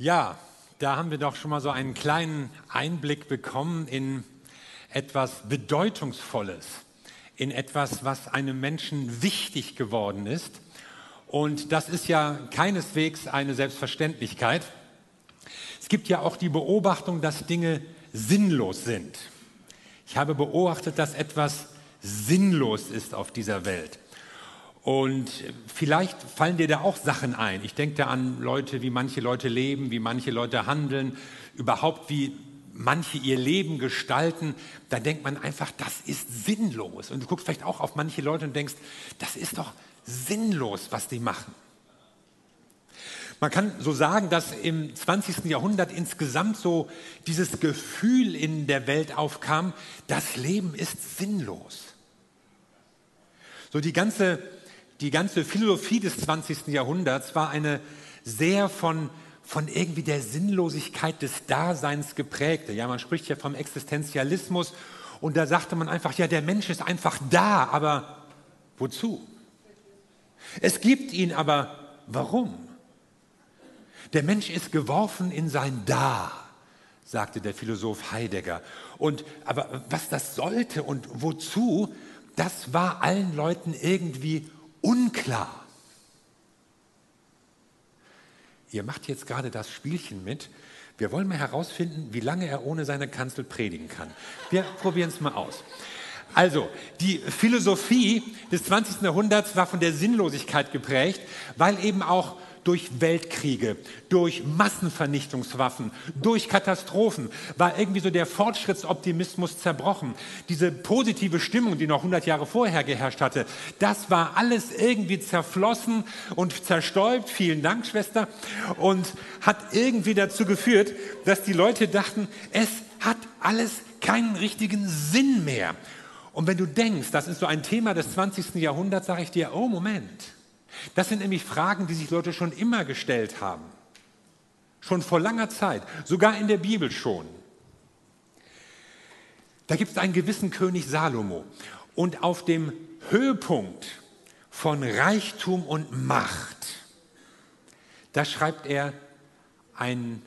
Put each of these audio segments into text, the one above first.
Ja, da haben wir doch schon mal so einen kleinen Einblick bekommen in etwas Bedeutungsvolles, in etwas, was einem Menschen wichtig geworden ist. Und das ist ja keineswegs eine Selbstverständlichkeit. Es gibt ja auch die Beobachtung, dass Dinge sinnlos sind. Ich habe beobachtet, dass etwas sinnlos ist auf dieser Welt. Und vielleicht fallen dir da auch Sachen ein. Ich denke da an Leute, wie manche Leute leben, wie manche Leute handeln, überhaupt wie manche ihr Leben gestalten. Da denkt man einfach, das ist sinnlos. Und du guckst vielleicht auch auf manche Leute und denkst, das ist doch sinnlos, was die machen. Man kann so sagen, dass im 20. Jahrhundert insgesamt so dieses Gefühl in der Welt aufkam, das Leben ist sinnlos. So die ganze die ganze Philosophie des 20. Jahrhunderts war eine sehr von, von irgendwie der Sinnlosigkeit des Daseins geprägte. Ja, man spricht ja vom Existenzialismus und da sagte man einfach, ja, der Mensch ist einfach da, aber wozu? Es gibt ihn, aber warum? Der Mensch ist geworfen in sein Da, sagte der Philosoph Heidegger. Und aber was das sollte und wozu, das war allen Leuten irgendwie unklar. Ihr macht jetzt gerade das Spielchen mit. Wir wollen mal herausfinden, wie lange er ohne seine Kanzel predigen kann. Wir probieren es mal aus. Also, die Philosophie des 20. Jahrhunderts war von der Sinnlosigkeit geprägt, weil eben auch durch Weltkriege, durch Massenvernichtungswaffen, durch Katastrophen war irgendwie so der Fortschrittsoptimismus zerbrochen. Diese positive Stimmung, die noch 100 Jahre vorher geherrscht hatte, das war alles irgendwie zerflossen und zerstäubt. Vielen Dank, Schwester. Und hat irgendwie dazu geführt, dass die Leute dachten, es hat alles keinen richtigen Sinn mehr. Und wenn du denkst, das ist so ein Thema des 20. Jahrhunderts, sage ich dir, oh Moment, das sind nämlich Fragen, die sich Leute schon immer gestellt haben. Schon vor langer Zeit, sogar in der Bibel schon. Da gibt es einen gewissen König Salomo. Und auf dem Höhepunkt von Reichtum und Macht, da schreibt er einen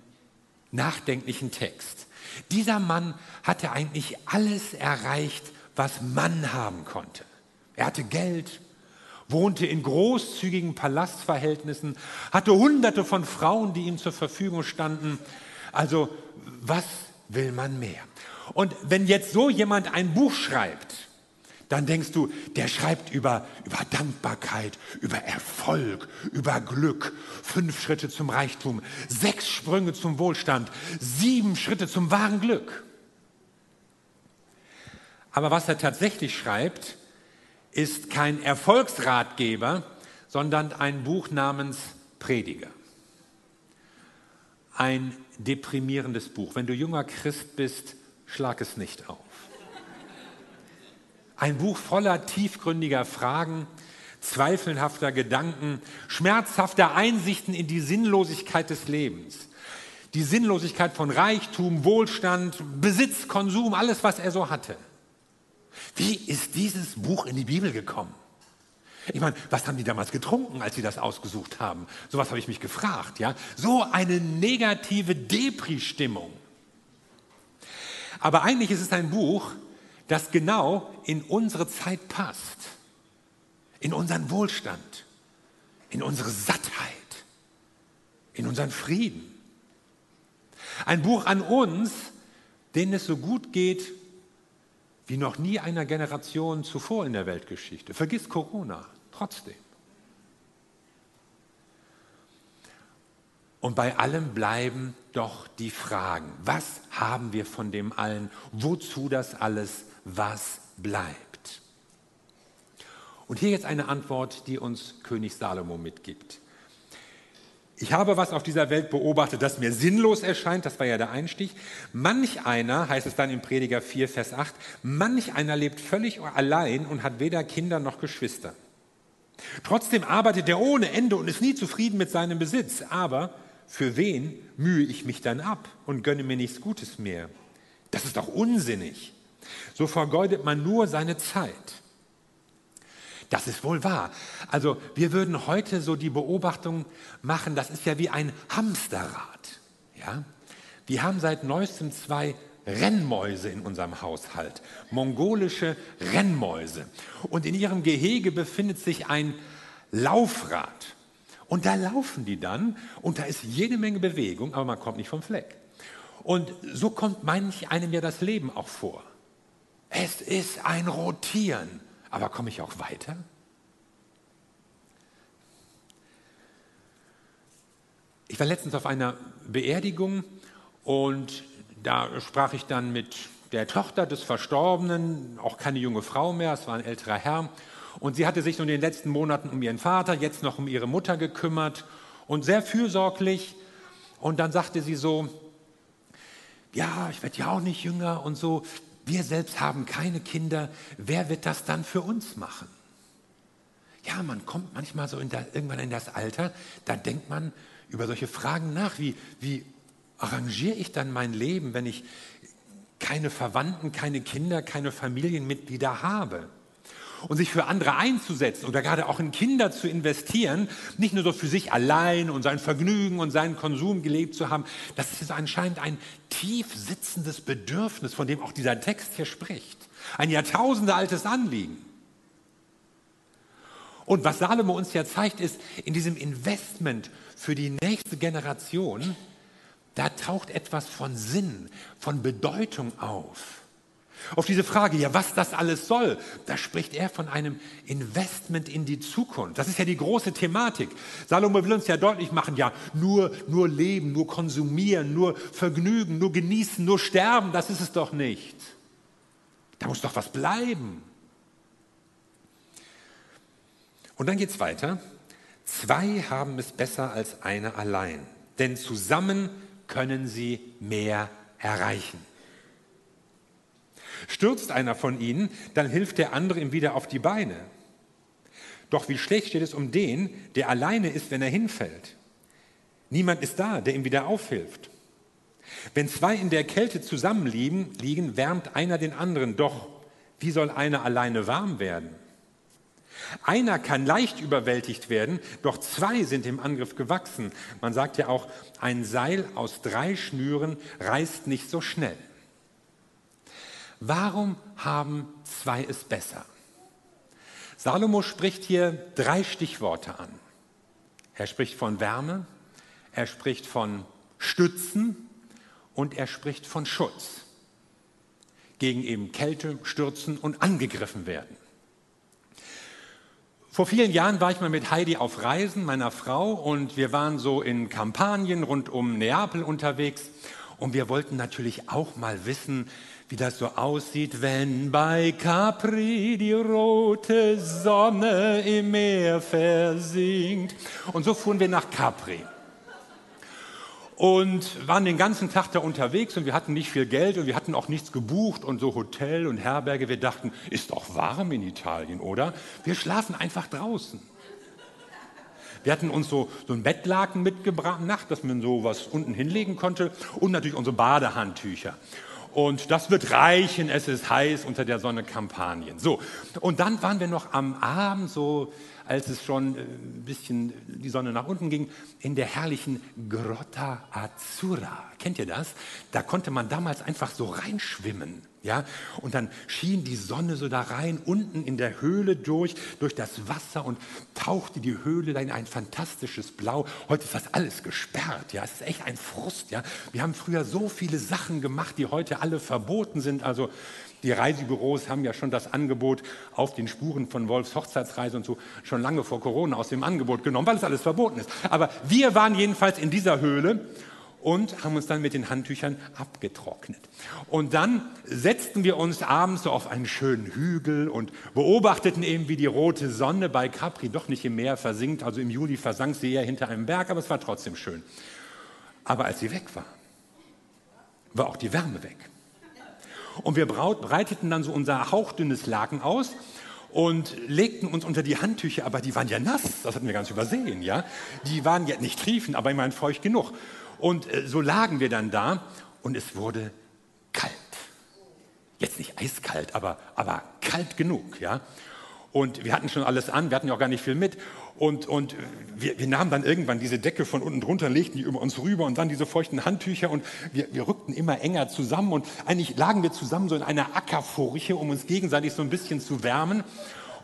nachdenklichen Text. Dieser Mann hatte eigentlich alles erreicht, was Mann haben konnte. Er hatte Geld, wohnte in großzügigen Palastverhältnissen, hatte hunderte von Frauen, die ihm zur Verfügung standen. Also was will man mehr? Und wenn jetzt so jemand ein Buch schreibt, dann denkst du, der schreibt über, über Dankbarkeit, über Erfolg, über Glück, fünf Schritte zum Reichtum, sechs Sprünge zum Wohlstand, sieben Schritte zum wahren Glück. Aber was er tatsächlich schreibt, ist kein Erfolgsratgeber, sondern ein Buch namens Prediger. Ein deprimierendes Buch. Wenn du junger Christ bist, schlag es nicht auf. Ein Buch voller tiefgründiger Fragen, zweifelhafter Gedanken, schmerzhafter Einsichten in die Sinnlosigkeit des Lebens. Die Sinnlosigkeit von Reichtum, Wohlstand, Besitz, Konsum, alles, was er so hatte. Wie ist dieses Buch in die Bibel gekommen? Ich meine, was haben die damals getrunken, als sie das ausgesucht haben? So was habe ich mich gefragt, ja? So eine negative Depri-Stimmung. Aber eigentlich ist es ein Buch, das genau in unsere Zeit passt. In unseren Wohlstand, in unsere Sattheit, in unseren Frieden. Ein Buch an uns, denen es so gut geht wie noch nie einer Generation zuvor in der Weltgeschichte. Vergiss Corona, trotzdem. Und bei allem bleiben doch die Fragen. Was haben wir von dem allen? Wozu das alles? Was bleibt? Und hier jetzt eine Antwort, die uns König Salomo mitgibt. Ich habe was auf dieser Welt beobachtet, das mir sinnlos erscheint, das war ja der Einstieg. Manch einer, heißt es dann im Prediger 4, Vers 8, manch einer lebt völlig allein und hat weder Kinder noch Geschwister. Trotzdem arbeitet er ohne Ende und ist nie zufrieden mit seinem Besitz. Aber für wen mühe ich mich dann ab und gönne mir nichts Gutes mehr? Das ist doch unsinnig. So vergeudet man nur seine Zeit. Das ist wohl wahr. Also wir würden heute so die Beobachtung machen, das ist ja wie ein Hamsterrad. Ja? Wir haben seit neuestem zwei Rennmäuse in unserem Haushalt, mongolische Rennmäuse. Und in ihrem Gehege befindet sich ein Laufrad. Und da laufen die dann und da ist jede Menge Bewegung, aber man kommt nicht vom Fleck. Und so kommt manch einem ja das Leben auch vor. Es ist ein Rotieren, aber komme ich auch weiter? Ich war letztens auf einer Beerdigung und da sprach ich dann mit der Tochter des Verstorbenen, auch keine junge Frau mehr, es war ein älterer Herr. Und sie hatte sich in den letzten Monaten um ihren Vater, jetzt noch um ihre Mutter gekümmert und sehr fürsorglich. Und dann sagte sie so, ja, ich werde ja auch nicht jünger und so, wir selbst haben keine Kinder, wer wird das dann für uns machen? Ja, man kommt manchmal so in der, irgendwann in das Alter, da denkt man über solche Fragen nach, wie, wie arrangiere ich dann mein Leben, wenn ich keine Verwandten, keine Kinder, keine Familienmitglieder habe? Und sich für andere einzusetzen oder gerade auch in Kinder zu investieren, nicht nur so für sich allein und sein Vergnügen und seinen Konsum gelebt zu haben, das ist anscheinend ein tief sitzendes Bedürfnis, von dem auch dieser Text hier spricht. Ein jahrtausendealtes Anliegen. Und was Salomo uns ja zeigt, ist, in diesem Investment für die nächste Generation, da taucht etwas von Sinn, von Bedeutung auf. Auf diese Frage, ja, was das alles soll, da spricht er von einem Investment in die Zukunft. Das ist ja die große Thematik. Salomo will uns ja deutlich machen, ja, nur, nur leben, nur konsumieren, nur vergnügen, nur genießen, nur sterben, das ist es doch nicht. Da muss doch was bleiben. Und dann geht es weiter. Zwei haben es besser als einer allein, denn zusammen können sie mehr erreichen. Stürzt einer von ihnen, dann hilft der andere ihm wieder auf die Beine. Doch wie schlecht steht es um den, der alleine ist, wenn er hinfällt. Niemand ist da, der ihm wieder aufhilft. Wenn zwei in der Kälte zusammenliegen, liegen, wärmt einer den anderen. Doch wie soll einer alleine warm werden? Einer kann leicht überwältigt werden, doch zwei sind im Angriff gewachsen. Man sagt ja auch, ein Seil aus drei Schnüren reißt nicht so schnell. Warum haben zwei es besser? Salomo spricht hier drei Stichworte an. Er spricht von Wärme, er spricht von Stützen und er spricht von Schutz gegen eben Kälte, Stürzen und angegriffen werden. Vor vielen Jahren war ich mal mit Heidi auf Reisen, meiner Frau, und wir waren so in Kampanien rund um Neapel unterwegs. Und wir wollten natürlich auch mal wissen, wie das so aussieht, wenn bei Capri die rote Sonne im Meer versinkt. Und so fuhren wir nach Capri und waren den ganzen Tag da unterwegs und wir hatten nicht viel Geld und wir hatten auch nichts gebucht und so Hotel und Herberge. Wir dachten, ist doch warm in Italien, oder? Wir schlafen einfach draußen. Wir hatten uns so, so ein Bettlaken mitgebracht, dass man so was unten hinlegen konnte und natürlich unsere Badehandtücher. Und das wird reichen, es ist heiß unter der Sonne Kampanien. So, und dann waren wir noch am Abend, so als es schon äh, ein bisschen die Sonne nach unten ging, in der herrlichen Grotta Azzurra. Kennt ihr das? Da konnte man damals einfach so reinschwimmen. Ja, und dann schien die Sonne so da rein, unten in der Höhle durch, durch das Wasser und tauchte die Höhle da in ein fantastisches Blau. Heute ist das alles gesperrt. Ja, es ist echt ein Frust. Ja, wir haben früher so viele Sachen gemacht, die heute alle verboten sind. Also die Reisebüros haben ja schon das Angebot auf den Spuren von Wolfs Hochzeitsreise und so schon lange vor Corona aus dem Angebot genommen, weil es alles verboten ist. Aber wir waren jedenfalls in dieser Höhle und haben uns dann mit den Handtüchern abgetrocknet. Und dann setzten wir uns abends so auf einen schönen Hügel und beobachteten eben, wie die rote Sonne bei Capri doch nicht im Meer versinkt. Also im Juli versank sie eher hinter einem Berg, aber es war trotzdem schön. Aber als sie weg war, war auch die Wärme weg. Und wir breiteten dann so unser hauchdünnes Laken aus und legten uns unter die Handtücher, aber die waren ja nass, das hatten wir ganz übersehen, ja. Die waren ja nicht triefend, aber immerhin feucht genug. Und äh, so lagen wir dann da und es wurde kalt. Jetzt nicht eiskalt, aber, aber kalt genug, ja. Und wir hatten schon alles an, wir hatten ja auch gar nicht viel mit. Und, und wir, wir, nahmen dann irgendwann diese Decke von unten drunter, legten die über uns rüber und dann diese feuchten Handtücher und wir, wir rückten immer enger zusammen und eigentlich lagen wir zusammen so in einer Ackerfurche, um uns gegenseitig so ein bisschen zu wärmen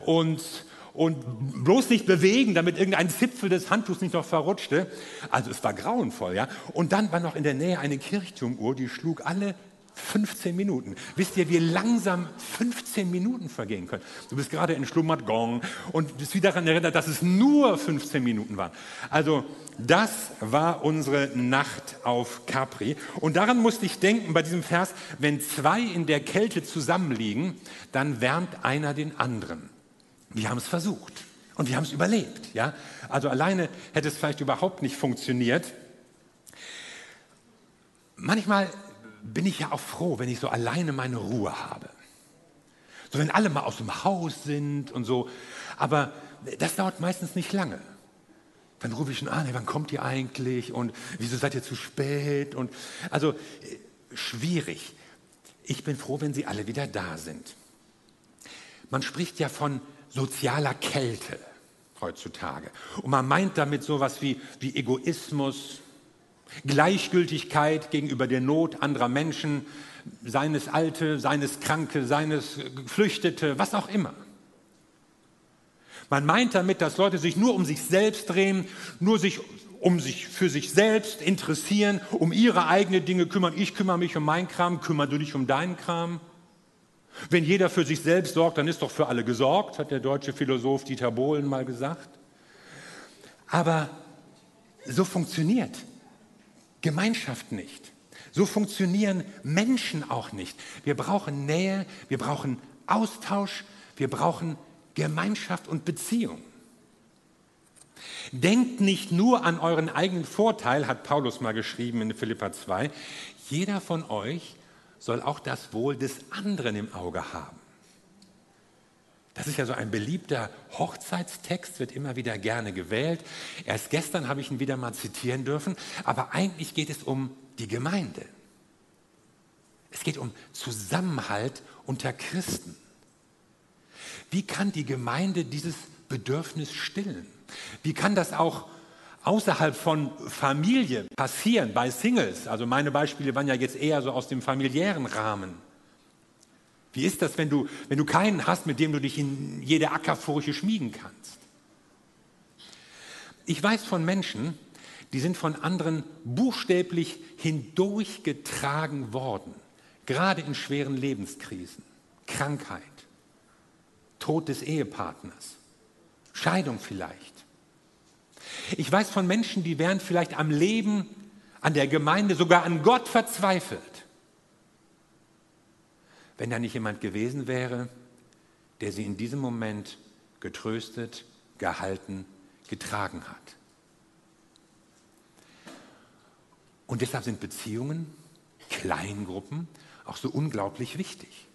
und, und bloß nicht bewegen, damit irgendein Zipfel des Handtuchs nicht noch verrutschte. Also es war grauenvoll, ja. Und dann war noch in der Nähe eine Kirchturmuhr, die schlug alle 15 Minuten. Wisst ihr, wie langsam 15 Minuten vergehen können? Du bist gerade entschlummert, Gong, und bist wieder daran erinnert, dass es nur 15 Minuten waren. Also, das war unsere Nacht auf Capri. Und daran musste ich denken bei diesem Vers, wenn zwei in der Kälte zusammenliegen, dann wärmt einer den anderen. Wir haben es versucht und wir haben es überlebt. Ja? Also alleine hätte es vielleicht überhaupt nicht funktioniert. Manchmal bin ich ja auch froh, wenn ich so alleine meine Ruhe habe. So wenn alle mal aus dem Haus sind und so. Aber das dauert meistens nicht lange. Dann rufe ich schon an, hey, wann kommt ihr eigentlich und wieso seid ihr zu spät? Und also schwierig. Ich bin froh, wenn sie alle wieder da sind. Man spricht ja von sozialer Kälte heutzutage. Und man meint damit sowas wie, wie Egoismus, Gleichgültigkeit gegenüber der Not anderer Menschen, seines Alte, seines Kranke, seines Geflüchtete, was auch immer. Man meint damit, dass Leute sich nur um sich selbst drehen, nur sich um sich für sich selbst interessieren, um ihre eigenen Dinge kümmern. Ich kümmere mich um meinen Kram, kümmere du dich um deinen Kram. Wenn jeder für sich selbst sorgt, dann ist doch für alle gesorgt, hat der deutsche Philosoph Dieter Bohlen mal gesagt. Aber so funktioniert Gemeinschaft nicht. So funktionieren Menschen auch nicht. Wir brauchen Nähe, wir brauchen Austausch, wir brauchen Gemeinschaft und Beziehung. Denkt nicht nur an euren eigenen Vorteil, hat Paulus mal geschrieben in Philippa 2. Jeder von euch soll auch das Wohl des anderen im Auge haben. Das ist ja so ein beliebter Hochzeitstext, wird immer wieder gerne gewählt. Erst gestern habe ich ihn wieder mal zitieren dürfen, aber eigentlich geht es um die Gemeinde. Es geht um Zusammenhalt unter Christen. Wie kann die Gemeinde dieses Bedürfnis stillen? Wie kann das auch außerhalb von Familie passieren, bei Singles? Also meine Beispiele waren ja jetzt eher so aus dem familiären Rahmen. Wie ist das, wenn du, wenn du keinen hast, mit dem du dich in jede Ackerfurche schmiegen kannst? Ich weiß von Menschen, die sind von anderen buchstäblich hindurchgetragen worden, gerade in schweren Lebenskrisen, Krankheit, Tod des Ehepartners, Scheidung vielleicht. Ich weiß von Menschen, die wären vielleicht am Leben, an der Gemeinde, sogar an Gott verzweifelt wenn da nicht jemand gewesen wäre, der sie in diesem Moment getröstet, gehalten, getragen hat. Und deshalb sind Beziehungen, Kleingruppen auch so unglaublich wichtig.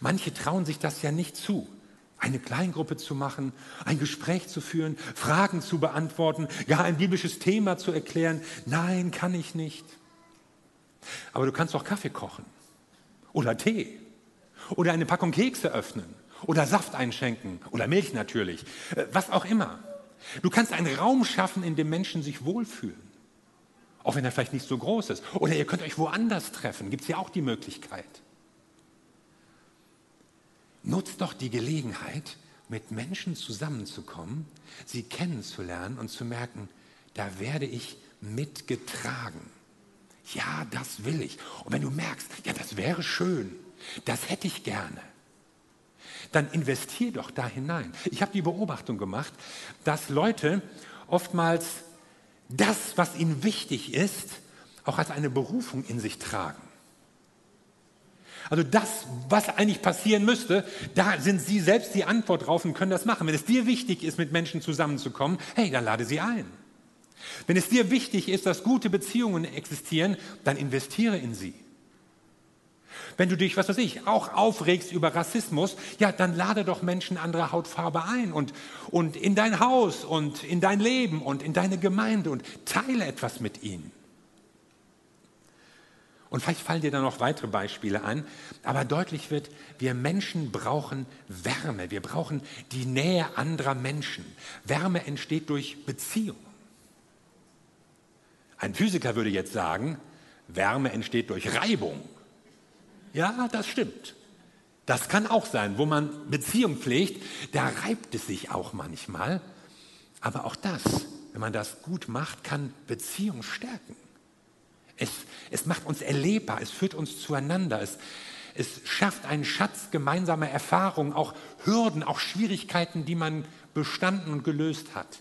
Manche trauen sich das ja nicht zu, eine Kleingruppe zu machen, ein Gespräch zu führen, Fragen zu beantworten, gar ein biblisches Thema zu erklären. Nein, kann ich nicht. Aber du kannst doch Kaffee kochen oder Tee oder eine Packung Kekse öffnen oder Saft einschenken oder Milch natürlich, äh, was auch immer. Du kannst einen Raum schaffen, in dem Menschen sich wohlfühlen, auch wenn er vielleicht nicht so groß ist. Oder ihr könnt euch woanders treffen, gibt es ja auch die Möglichkeit. Nutzt doch die Gelegenheit, mit Menschen zusammenzukommen, sie kennenzulernen und zu merken, da werde ich mitgetragen. Ja, das will ich. Und wenn du merkst, ja, das wäre schön, das hätte ich gerne, dann investier doch da hinein. Ich habe die Beobachtung gemacht, dass Leute oftmals das, was ihnen wichtig ist, auch als eine Berufung in sich tragen. Also das, was eigentlich passieren müsste, da sind sie selbst die Antwort drauf und können das machen. Wenn es dir wichtig ist, mit Menschen zusammenzukommen, hey, dann lade sie ein. Wenn es dir wichtig ist, dass gute Beziehungen existieren, dann investiere in sie. Wenn du dich, was weiß ich, auch aufregst über Rassismus, ja, dann lade doch Menschen anderer Hautfarbe ein und, und in dein Haus und in dein Leben und in deine Gemeinde und teile etwas mit ihnen. Und vielleicht fallen dir da noch weitere Beispiele ein. Aber deutlich wird, wir Menschen brauchen Wärme. Wir brauchen die Nähe anderer Menschen. Wärme entsteht durch Beziehung. Ein Physiker würde jetzt sagen, Wärme entsteht durch Reibung. Ja, das stimmt. Das kann auch sein, wo man Beziehung pflegt, da reibt es sich auch manchmal. Aber auch das, wenn man das gut macht, kann Beziehung stärken. Es, es macht uns erlebbar, es führt uns zueinander, es, es schafft einen Schatz gemeinsamer Erfahrungen, auch Hürden, auch Schwierigkeiten, die man bestanden und gelöst hat.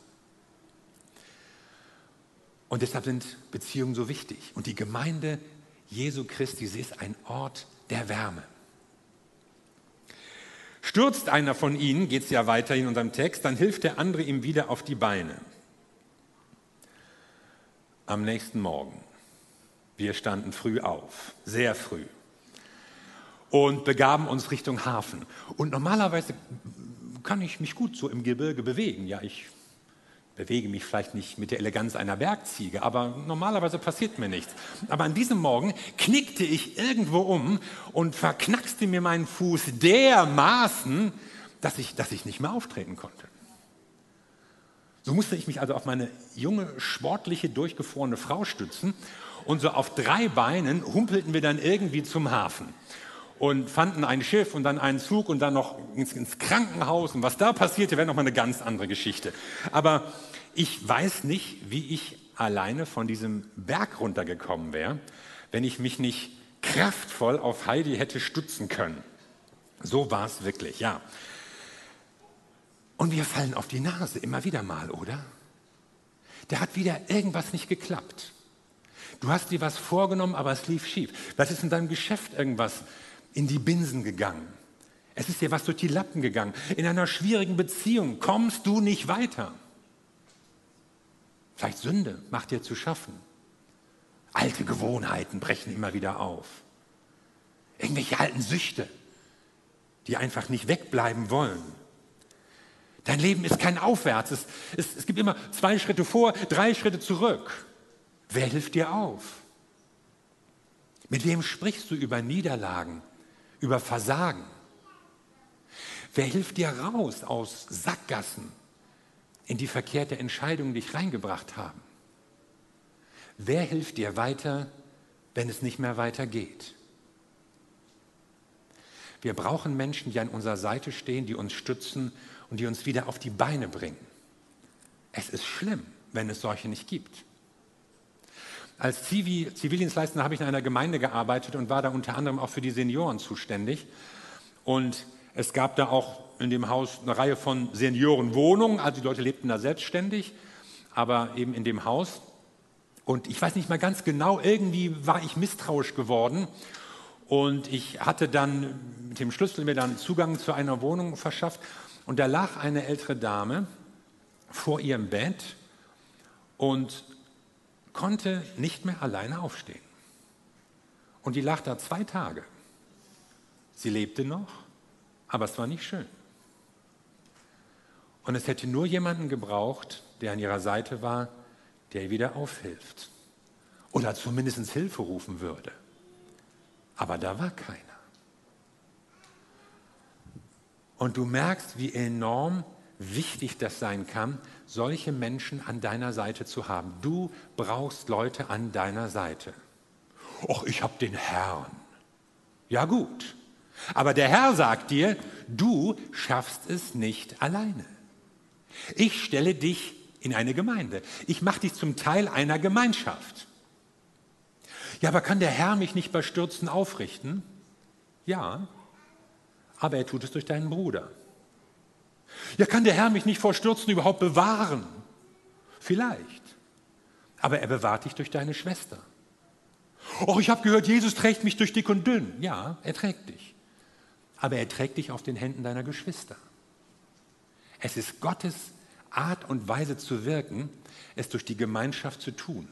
Und deshalb sind Beziehungen so wichtig. Und die Gemeinde Jesu Christi, sie ist ein Ort der Wärme. Stürzt einer von ihnen, geht es ja weiter in unserem Text, dann hilft der andere ihm wieder auf die Beine. Am nächsten Morgen wir standen früh auf, sehr früh, und begaben uns Richtung Hafen. Und normalerweise kann ich mich gut so im Gebirge bewegen. Ja, ich bewege mich vielleicht nicht mit der Eleganz einer Bergziege, aber normalerweise passiert mir nichts. Aber an diesem Morgen knickte ich irgendwo um und verknackste mir meinen Fuß dermaßen, dass ich, dass ich nicht mehr auftreten konnte. So musste ich mich also auf meine junge, sportliche, durchgefrorene Frau stützen und so auf drei Beinen humpelten wir dann irgendwie zum Hafen und fanden ein Schiff und dann einen Zug und dann noch ins, ins Krankenhaus. Und was da passierte, wäre nochmal eine ganz andere Geschichte. Aber ich weiß nicht, wie ich alleine von diesem Berg runtergekommen wäre, wenn ich mich nicht kraftvoll auf Heidi hätte stützen können. So war es wirklich, ja. Und wir fallen auf die Nase immer wieder mal, oder? Da hat wieder irgendwas nicht geklappt. Du hast dir was vorgenommen, aber es lief schief. Was ist in deinem Geschäft irgendwas in die Binsen gegangen? Es ist dir was durch die Lappen gegangen. In einer schwierigen Beziehung kommst du nicht weiter. Vielleicht Sünde macht dir zu schaffen. Alte Gewohnheiten brechen immer wieder auf. Irgendwelche alten Süchte, die einfach nicht wegbleiben wollen. Dein Leben ist kein Aufwärts. Es, es, es gibt immer zwei Schritte vor, drei Schritte zurück. Wer hilft dir auf? Mit wem sprichst du über Niederlagen, über Versagen? Wer hilft dir raus aus Sackgassen, in die verkehrte Entscheidung dich reingebracht haben? Wer hilft dir weiter, wenn es nicht mehr weitergeht? Wir brauchen Menschen, die an unserer Seite stehen, die uns stützen und die uns wieder auf die Beine bringen. Es ist schlimm, wenn es solche nicht gibt. Als Zivildienstleister habe ich in einer Gemeinde gearbeitet und war da unter anderem auch für die Senioren zuständig. Und es gab da auch in dem Haus eine Reihe von Seniorenwohnungen, also die Leute lebten da selbstständig, aber eben in dem Haus. Und ich weiß nicht mal ganz genau, irgendwie war ich misstrauisch geworden. Und ich hatte dann mit dem Schlüssel mir dann Zugang zu einer Wohnung verschafft. Und da lag eine ältere Dame vor ihrem Bett und konnte nicht mehr alleine aufstehen. Und die lag da zwei Tage. Sie lebte noch, aber es war nicht schön. Und es hätte nur jemanden gebraucht, der an ihrer Seite war, der ihr wieder aufhilft. Oder zumindest Hilfe rufen würde. Aber da war keiner. Und du merkst, wie enorm wichtig das sein kann, solche Menschen an deiner Seite zu haben. Du brauchst Leute an deiner Seite. Och, ich habe den Herrn. Ja gut, aber der Herr sagt dir, du schaffst es nicht alleine. Ich stelle dich in eine Gemeinde. Ich mache dich zum Teil einer Gemeinschaft. Ja, aber kann der Herr mich nicht bei Stürzen aufrichten? Ja, aber er tut es durch deinen Bruder. Ja, kann der Herr mich nicht vor Stürzen überhaupt bewahren? Vielleicht. Aber er bewahrt dich durch deine Schwester. Oh, ich habe gehört, Jesus trägt mich durch dick und dünn. Ja, er trägt dich. Aber er trägt dich auf den Händen deiner Geschwister. Es ist Gottes Art und Weise zu wirken, es durch die Gemeinschaft zu tun.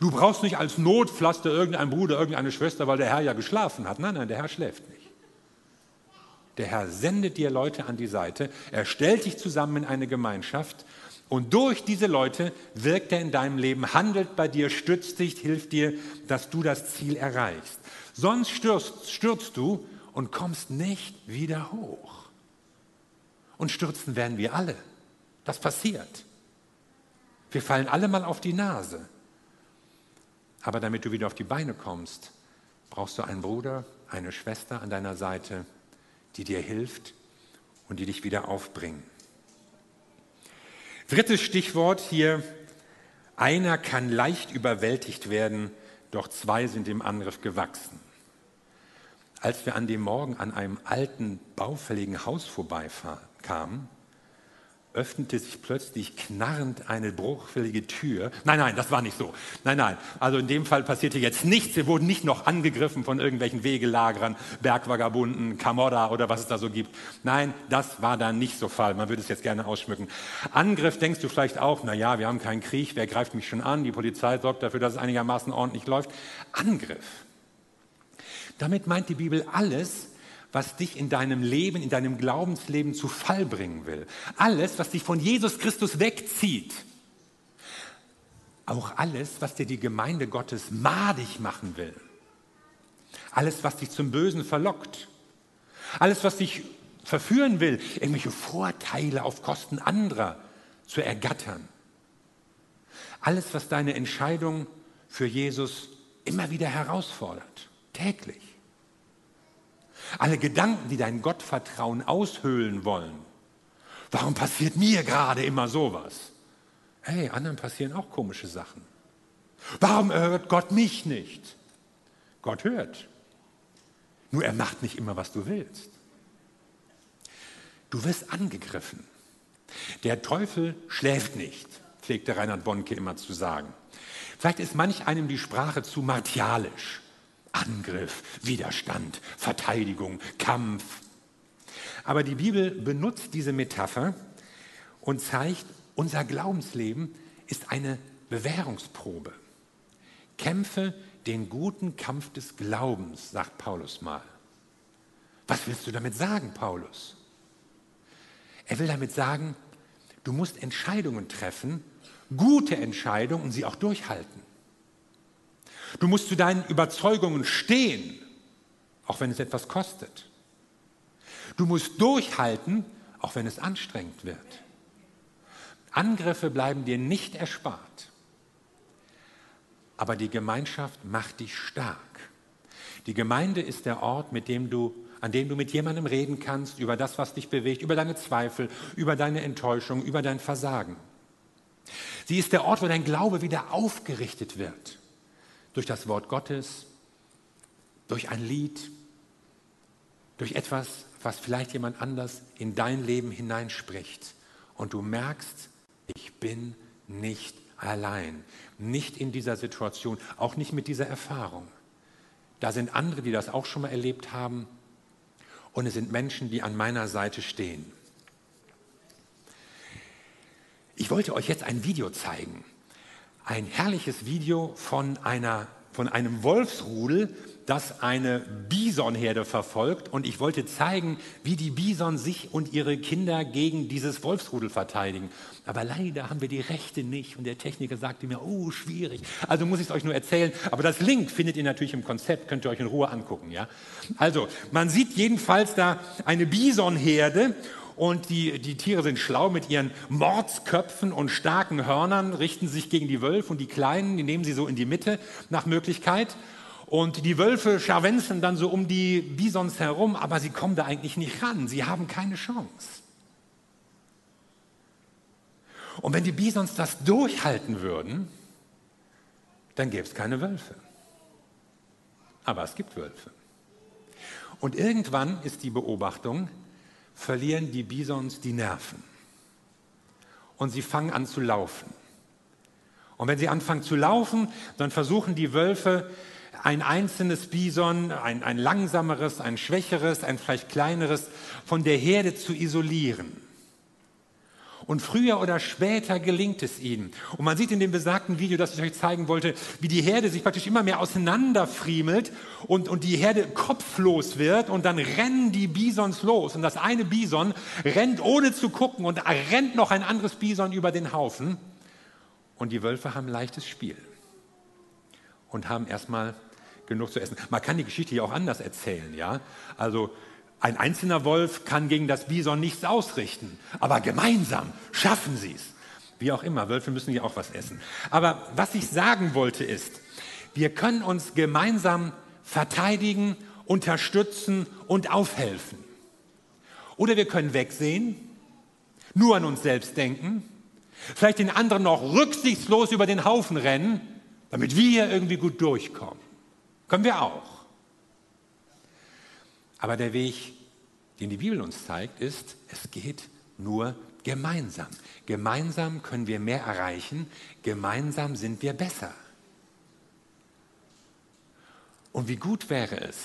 Du brauchst nicht als Notpflaster irgendeinen Bruder, irgendeine Schwester, weil der Herr ja geschlafen hat. Nein, nein, der Herr schläft nicht. Der Herr sendet dir Leute an die Seite, er stellt dich zusammen in eine Gemeinschaft Und durch diese Leute wirkt er in deinem Leben, handelt bei dir, stützt dich, hilft dir, dass du das Ziel erreichst. Sonst stürzt, stürzt du und kommst nicht wieder hoch. Und stürzen werden wir alle. Das passiert. Wir fallen alle mal auf die Nase. Aber damit du wieder auf die Beine kommst, brauchst du einen Bruder, eine Schwester an deiner Seite, die dir hilft und die dich wieder aufbringen. Drittes Stichwort hier, einer kann leicht überwältigt werden, doch zwei sind dem Angriff gewachsen. Als wir an dem Morgen an einem alten, baufälligen Haus vorbeikamen, öffnete sich plötzlich knarrend eine bruchfällige Tür. Nein, nein, das war nicht so. Nein, nein. Also in dem Fall passierte jetzt nichts. Wir wurden nicht noch angegriffen von irgendwelchen Wegelagerern, Bergvagabunden, Camorra oder was es da so gibt. Nein, das war da nicht so Fall. Man würde es jetzt gerne ausschmücken. Angriff denkst du vielleicht auch, na ja, wir haben keinen Krieg, wer greift mich schon an? Die Polizei sorgt dafür, dass es einigermaßen ordentlich läuft. Angriff. Damit meint die Bibel alles, was dich in deinem Leben, in deinem Glaubensleben zu Fall bringen will. Alles, was dich von Jesus Christus wegzieht. Auch alles, was dir die Gemeinde Gottes madig machen will. Alles, was dich zum Bösen verlockt. Alles, was dich verführen will, irgendwelche Vorteile auf Kosten anderer zu ergattern. Alles, was deine Entscheidung für Jesus immer wieder herausfordert, täglich. Alle Gedanken, die dein Gottvertrauen aushöhlen wollen. Warum passiert mir gerade immer sowas? Hey, anderen passieren auch komische Sachen. Warum hört Gott mich nicht? Gott hört. Nur er macht nicht immer, was du willst. Du wirst angegriffen. Der Teufel schläft nicht, pflegte Reinhard Bonke immer zu sagen. Vielleicht ist manch einem die Sprache zu martialisch. Angriff, Widerstand, Verteidigung, Kampf. Aber die Bibel benutzt diese Metapher und zeigt, unser Glaubensleben ist eine Bewährungsprobe. Kämpfe den guten Kampf des Glaubens, sagt Paulus mal. Was willst du damit sagen, Paulus? Er will damit sagen, du musst Entscheidungen treffen, gute Entscheidungen und sie auch durchhalten. Du musst zu deinen Überzeugungen stehen, auch wenn es etwas kostet. Du musst durchhalten, auch wenn es anstrengend wird. Angriffe bleiben dir nicht erspart. Aber die Gemeinschaft macht dich stark. Die Gemeinde ist der Ort, mit dem du, an dem du mit jemandem reden kannst über das, was dich bewegt, über deine Zweifel, über deine Enttäuschung, über dein Versagen. Sie ist der Ort, wo dein Glaube wieder aufgerichtet wird durch das Wort Gottes, durch ein Lied, durch etwas, was vielleicht jemand anders in dein Leben hineinspricht. Und du merkst, ich bin nicht allein, nicht in dieser Situation, auch nicht mit dieser Erfahrung. Da sind andere, die das auch schon mal erlebt haben. Und es sind Menschen, die an meiner Seite stehen. Ich wollte euch jetzt ein Video zeigen ein herrliches Video von, einer, von einem Wolfsrudel, das eine Bisonherde verfolgt. Und ich wollte zeigen, wie die Bison sich und ihre Kinder gegen dieses Wolfsrudel verteidigen. Aber leider haben wir die Rechte nicht. Und der Techniker sagte mir, oh, schwierig. Also muss ich es euch nur erzählen. Aber das Link findet ihr natürlich im Konzept, könnt ihr euch in Ruhe angucken. Ja? Also, man sieht jedenfalls da eine Bisonherde und die, die Tiere sind schlau mit ihren Mordsköpfen und starken Hörnern, richten sich gegen die Wölfe und die Kleinen, die nehmen sie so in die Mitte nach Möglichkeit. Und die Wölfe scharwenzeln dann so um die Bisons herum, aber sie kommen da eigentlich nicht ran. Sie haben keine Chance. Und wenn die Bisons das durchhalten würden, dann gäbe es keine Wölfe. Aber es gibt Wölfe. Und irgendwann ist die Beobachtung, verlieren die Bisons die Nerven. Und sie fangen an zu laufen. Und wenn sie anfangen zu laufen, dann versuchen die Wölfe, ein einzelnes Bison, ein, ein langsameres, ein schwächeres, ein vielleicht kleineres, von der Herde zu isolieren. Und früher oder später gelingt es ihnen. Und man sieht in dem besagten Video, das ich euch zeigen wollte, wie die Herde sich praktisch immer mehr auseinanderfriemelt und, und die Herde kopflos wird und dann rennen die Bisons los. Und das eine Bison rennt ohne zu gucken und rennt noch ein anderes Bison über den Haufen. Und die Wölfe haben leichtes Spiel und haben erstmal genug zu essen. Man kann die Geschichte ja auch anders erzählen, ja. Also ein einzelner Wolf kann gegen das Bison nichts ausrichten, aber gemeinsam schaffen sie es. Wie auch immer, Wölfe müssen ja auch was essen. Aber was ich sagen wollte ist, wir können uns gemeinsam verteidigen, unterstützen und aufhelfen. Oder wir können wegsehen, nur an uns selbst denken, vielleicht den anderen noch rücksichtslos über den Haufen rennen, damit wir irgendwie gut durchkommen. Können wir auch. Aber der Weg, den die Bibel uns zeigt, ist, es geht nur gemeinsam. Gemeinsam können wir mehr erreichen, gemeinsam sind wir besser. Und wie gut wäre es,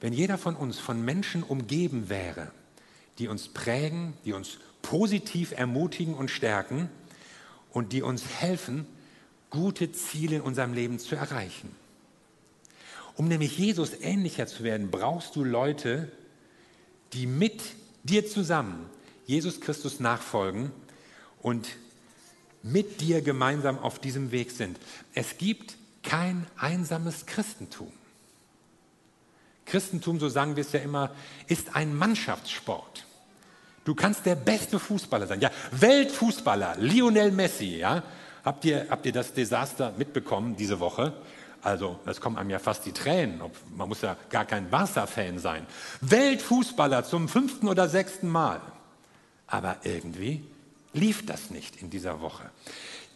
wenn jeder von uns von Menschen umgeben wäre, die uns prägen, die uns positiv ermutigen und stärken und die uns helfen, gute Ziele in unserem Leben zu erreichen. Um nämlich Jesus ähnlicher zu werden, brauchst du Leute, die mit dir zusammen Jesus Christus nachfolgen und mit dir gemeinsam auf diesem Weg sind. Es gibt kein einsames Christentum. Christentum, so sagen wir es ja immer, ist ein Mannschaftssport. Du kannst der beste Fußballer sein. Ja, Weltfußballer, Lionel Messi, ja. Habt ihr, habt ihr das Desaster mitbekommen diese Woche? Also, es kommen einem ja fast die Tränen. Man muss ja gar kein Barca-Fan sein. Weltfußballer zum fünften oder sechsten Mal. Aber irgendwie lief das nicht in dieser Woche.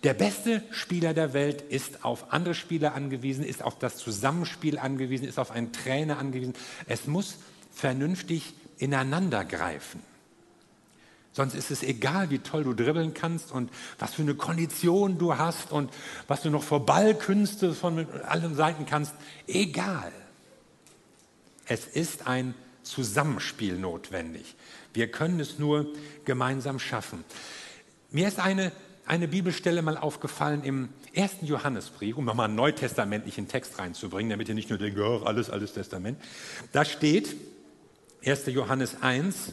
Der beste Spieler der Welt ist auf andere Spieler angewiesen, ist auf das Zusammenspiel angewiesen, ist auf einen Trainer angewiesen. Es muss vernünftig ineinander greifen. Sonst ist es egal, wie toll du dribbeln kannst und was für eine Kondition du hast und was du noch vor Ballkünste von allen Seiten kannst. Egal. Es ist ein Zusammenspiel notwendig. Wir können es nur gemeinsam schaffen. Mir ist eine, eine Bibelstelle mal aufgefallen im ersten Johannesbrief, um nochmal einen neutestamentlichen Text reinzubringen, damit ihr nicht nur denkt, oh, alles, alles Testament. Da steht 1. Johannes 1,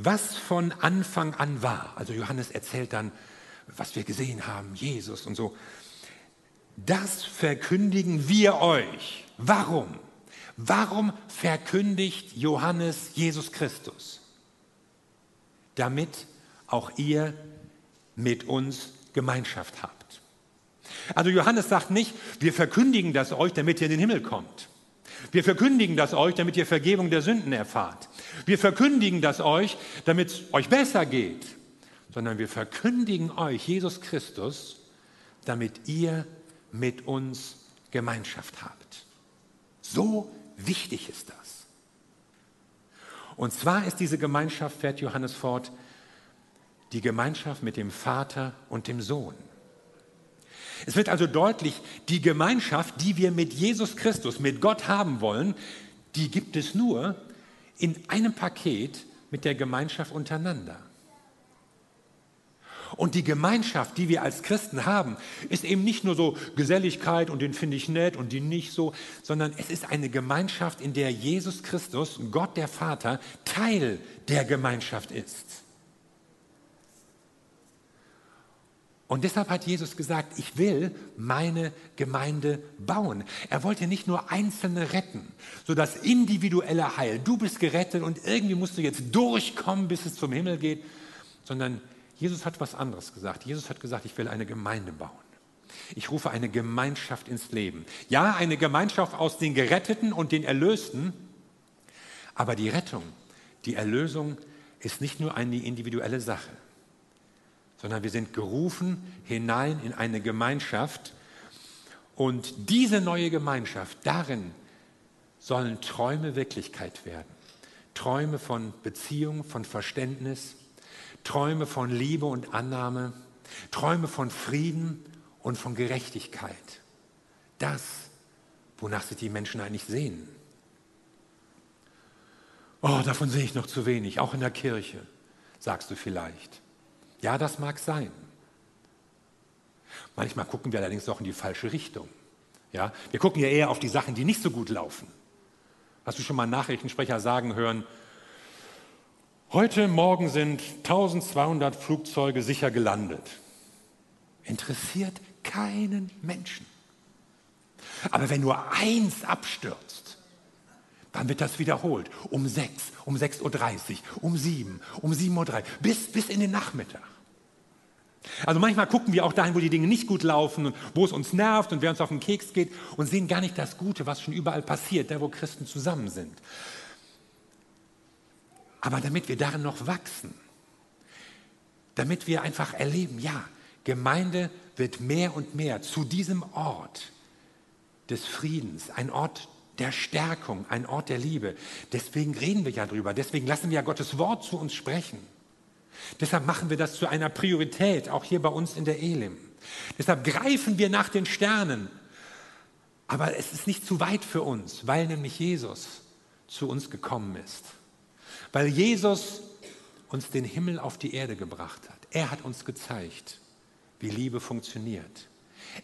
was von Anfang an war. Also Johannes erzählt dann, was wir gesehen haben, Jesus und so. Das verkündigen wir euch. Warum? Warum verkündigt Johannes Jesus Christus? Damit auch ihr mit uns Gemeinschaft habt. Also Johannes sagt nicht, wir verkündigen das euch, damit ihr in den Himmel kommt. Wir verkündigen das euch, damit ihr Vergebung der Sünden erfahrt. Wir verkündigen das euch, damit es euch besser geht, sondern wir verkündigen euch Jesus Christus, damit ihr mit uns Gemeinschaft habt. So wichtig ist das. Und zwar ist diese Gemeinschaft, fährt Johannes fort, die Gemeinschaft mit dem Vater und dem Sohn. Es wird also deutlich, die Gemeinschaft, die wir mit Jesus Christus, mit Gott haben wollen, die gibt es nur in einem Paket mit der Gemeinschaft untereinander. Und die Gemeinschaft, die wir als Christen haben, ist eben nicht nur so Geselligkeit und den finde ich nett und die nicht so, sondern es ist eine Gemeinschaft, in der Jesus Christus, Gott der Vater, Teil der Gemeinschaft ist. Und deshalb hat Jesus gesagt, ich will meine Gemeinde bauen. Er wollte nicht nur Einzelne retten, so das individuelle Heil. Du bist gerettet und irgendwie musst du jetzt durchkommen, bis es zum Himmel geht, sondern Jesus hat was anderes gesagt. Jesus hat gesagt, ich will eine Gemeinde bauen. Ich rufe eine Gemeinschaft ins Leben. Ja, eine Gemeinschaft aus den Geretteten und den Erlösten, aber die Rettung, die Erlösung ist nicht nur eine individuelle Sache sondern wir sind gerufen hinein in eine Gemeinschaft. Und diese neue Gemeinschaft, darin sollen Träume Wirklichkeit werden. Träume von Beziehung, von Verständnis, Träume von Liebe und Annahme, Träume von Frieden und von Gerechtigkeit. Das, wonach sich die Menschen eigentlich sehen. Oh, davon sehe ich noch zu wenig, auch in der Kirche, sagst du vielleicht. Ja, das mag sein. Manchmal gucken wir allerdings auch in die falsche Richtung. Ja, wir gucken ja eher auf die Sachen, die nicht so gut laufen. Hast du schon mal Nachrichtensprecher sagen hören, heute Morgen sind 1200 Flugzeuge sicher gelandet. Interessiert keinen Menschen. Aber wenn nur eins abstürzt, dann wird das wiederholt. Um 6, um 6.30 Uhr, um 7, um 7.03 Uhr, bis, bis in den Nachmittag. Also manchmal gucken wir auch dahin, wo die Dinge nicht gut laufen und wo es uns nervt und wer uns auf den Keks geht und sehen gar nicht das Gute, was schon überall passiert, da wo Christen zusammen sind. Aber damit wir darin noch wachsen, damit wir einfach erleben, ja, Gemeinde wird mehr und mehr zu diesem Ort des Friedens, ein Ort der Stärkung, ein Ort der Liebe. Deswegen reden wir ja drüber, deswegen lassen wir ja Gottes Wort zu uns sprechen. Deshalb machen wir das zu einer Priorität, auch hier bei uns in der Elim. Deshalb greifen wir nach den Sternen. Aber es ist nicht zu weit für uns, weil nämlich Jesus zu uns gekommen ist. Weil Jesus uns den Himmel auf die Erde gebracht hat. Er hat uns gezeigt, wie Liebe funktioniert.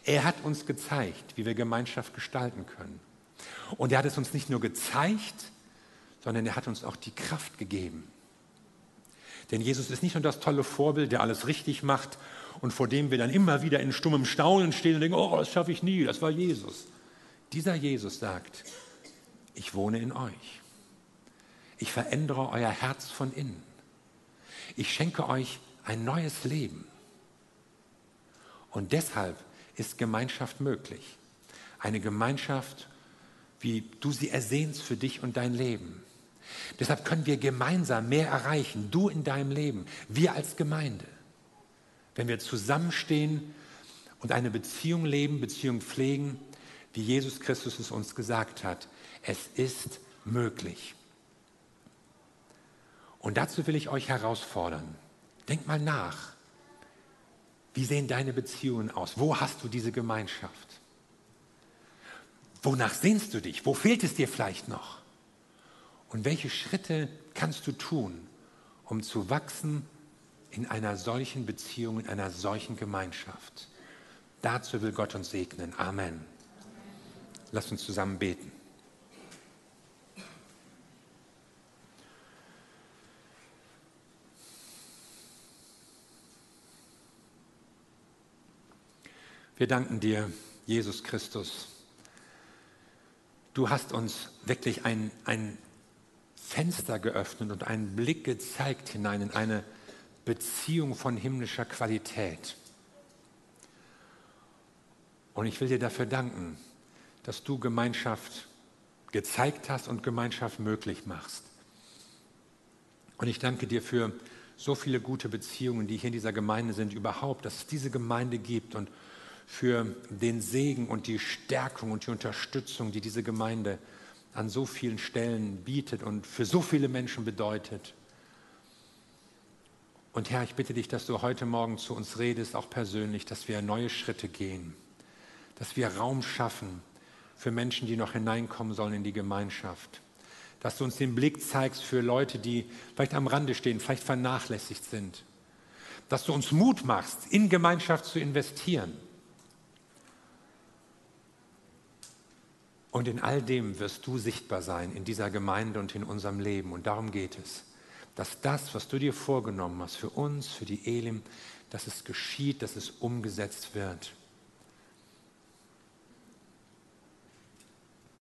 Er hat uns gezeigt, wie wir Gemeinschaft gestalten können. Und er hat es uns nicht nur gezeigt, sondern er hat uns auch die Kraft gegeben, denn Jesus ist nicht nur das tolle Vorbild, der alles richtig macht und vor dem wir dann immer wieder in stummem Staunen stehen und denken, oh, das schaffe ich nie, das war Jesus. Dieser Jesus sagt, ich wohne in euch. Ich verändere euer Herz von innen. Ich schenke euch ein neues Leben. Und deshalb ist Gemeinschaft möglich. Eine Gemeinschaft, wie du sie ersehnst für dich und dein Leben. Deshalb können wir gemeinsam mehr erreichen, du in deinem Leben, wir als Gemeinde. Wenn wir zusammenstehen und eine Beziehung leben, Beziehung pflegen, wie Jesus Christus es uns gesagt hat. Es ist möglich. Und dazu will ich euch herausfordern. Denk mal nach. Wie sehen deine Beziehungen aus? Wo hast du diese Gemeinschaft? Wonach sehnst du dich? Wo fehlt es dir vielleicht noch? Und welche Schritte kannst du tun, um zu wachsen in einer solchen Beziehung, in einer solchen Gemeinschaft? Dazu will Gott uns segnen. Amen. Lass uns zusammen beten. Wir danken dir, Jesus Christus. Du hast uns wirklich ein, ein Fenster geöffnet und einen Blick gezeigt hinein in eine Beziehung von himmlischer Qualität. Und ich will dir dafür danken, dass du Gemeinschaft gezeigt hast und Gemeinschaft möglich machst. Und ich danke dir für so viele gute Beziehungen, die hier in dieser Gemeinde sind, überhaupt, dass es diese Gemeinde gibt und für den Segen und die Stärkung und die Unterstützung, die diese Gemeinde an so vielen Stellen bietet und für so viele Menschen bedeutet. Und Herr, ich bitte dich, dass du heute Morgen zu uns redest, auch persönlich, dass wir neue Schritte gehen, dass wir Raum schaffen für Menschen, die noch hineinkommen sollen in die Gemeinschaft, dass du uns den Blick zeigst für Leute, die vielleicht am Rande stehen, vielleicht vernachlässigt sind, dass du uns Mut machst, in Gemeinschaft zu investieren Und in all dem wirst du sichtbar sein, in dieser Gemeinde und in unserem Leben. Und darum geht es, dass das, was du dir vorgenommen hast, für uns, für die Elim, dass es geschieht, dass es umgesetzt wird.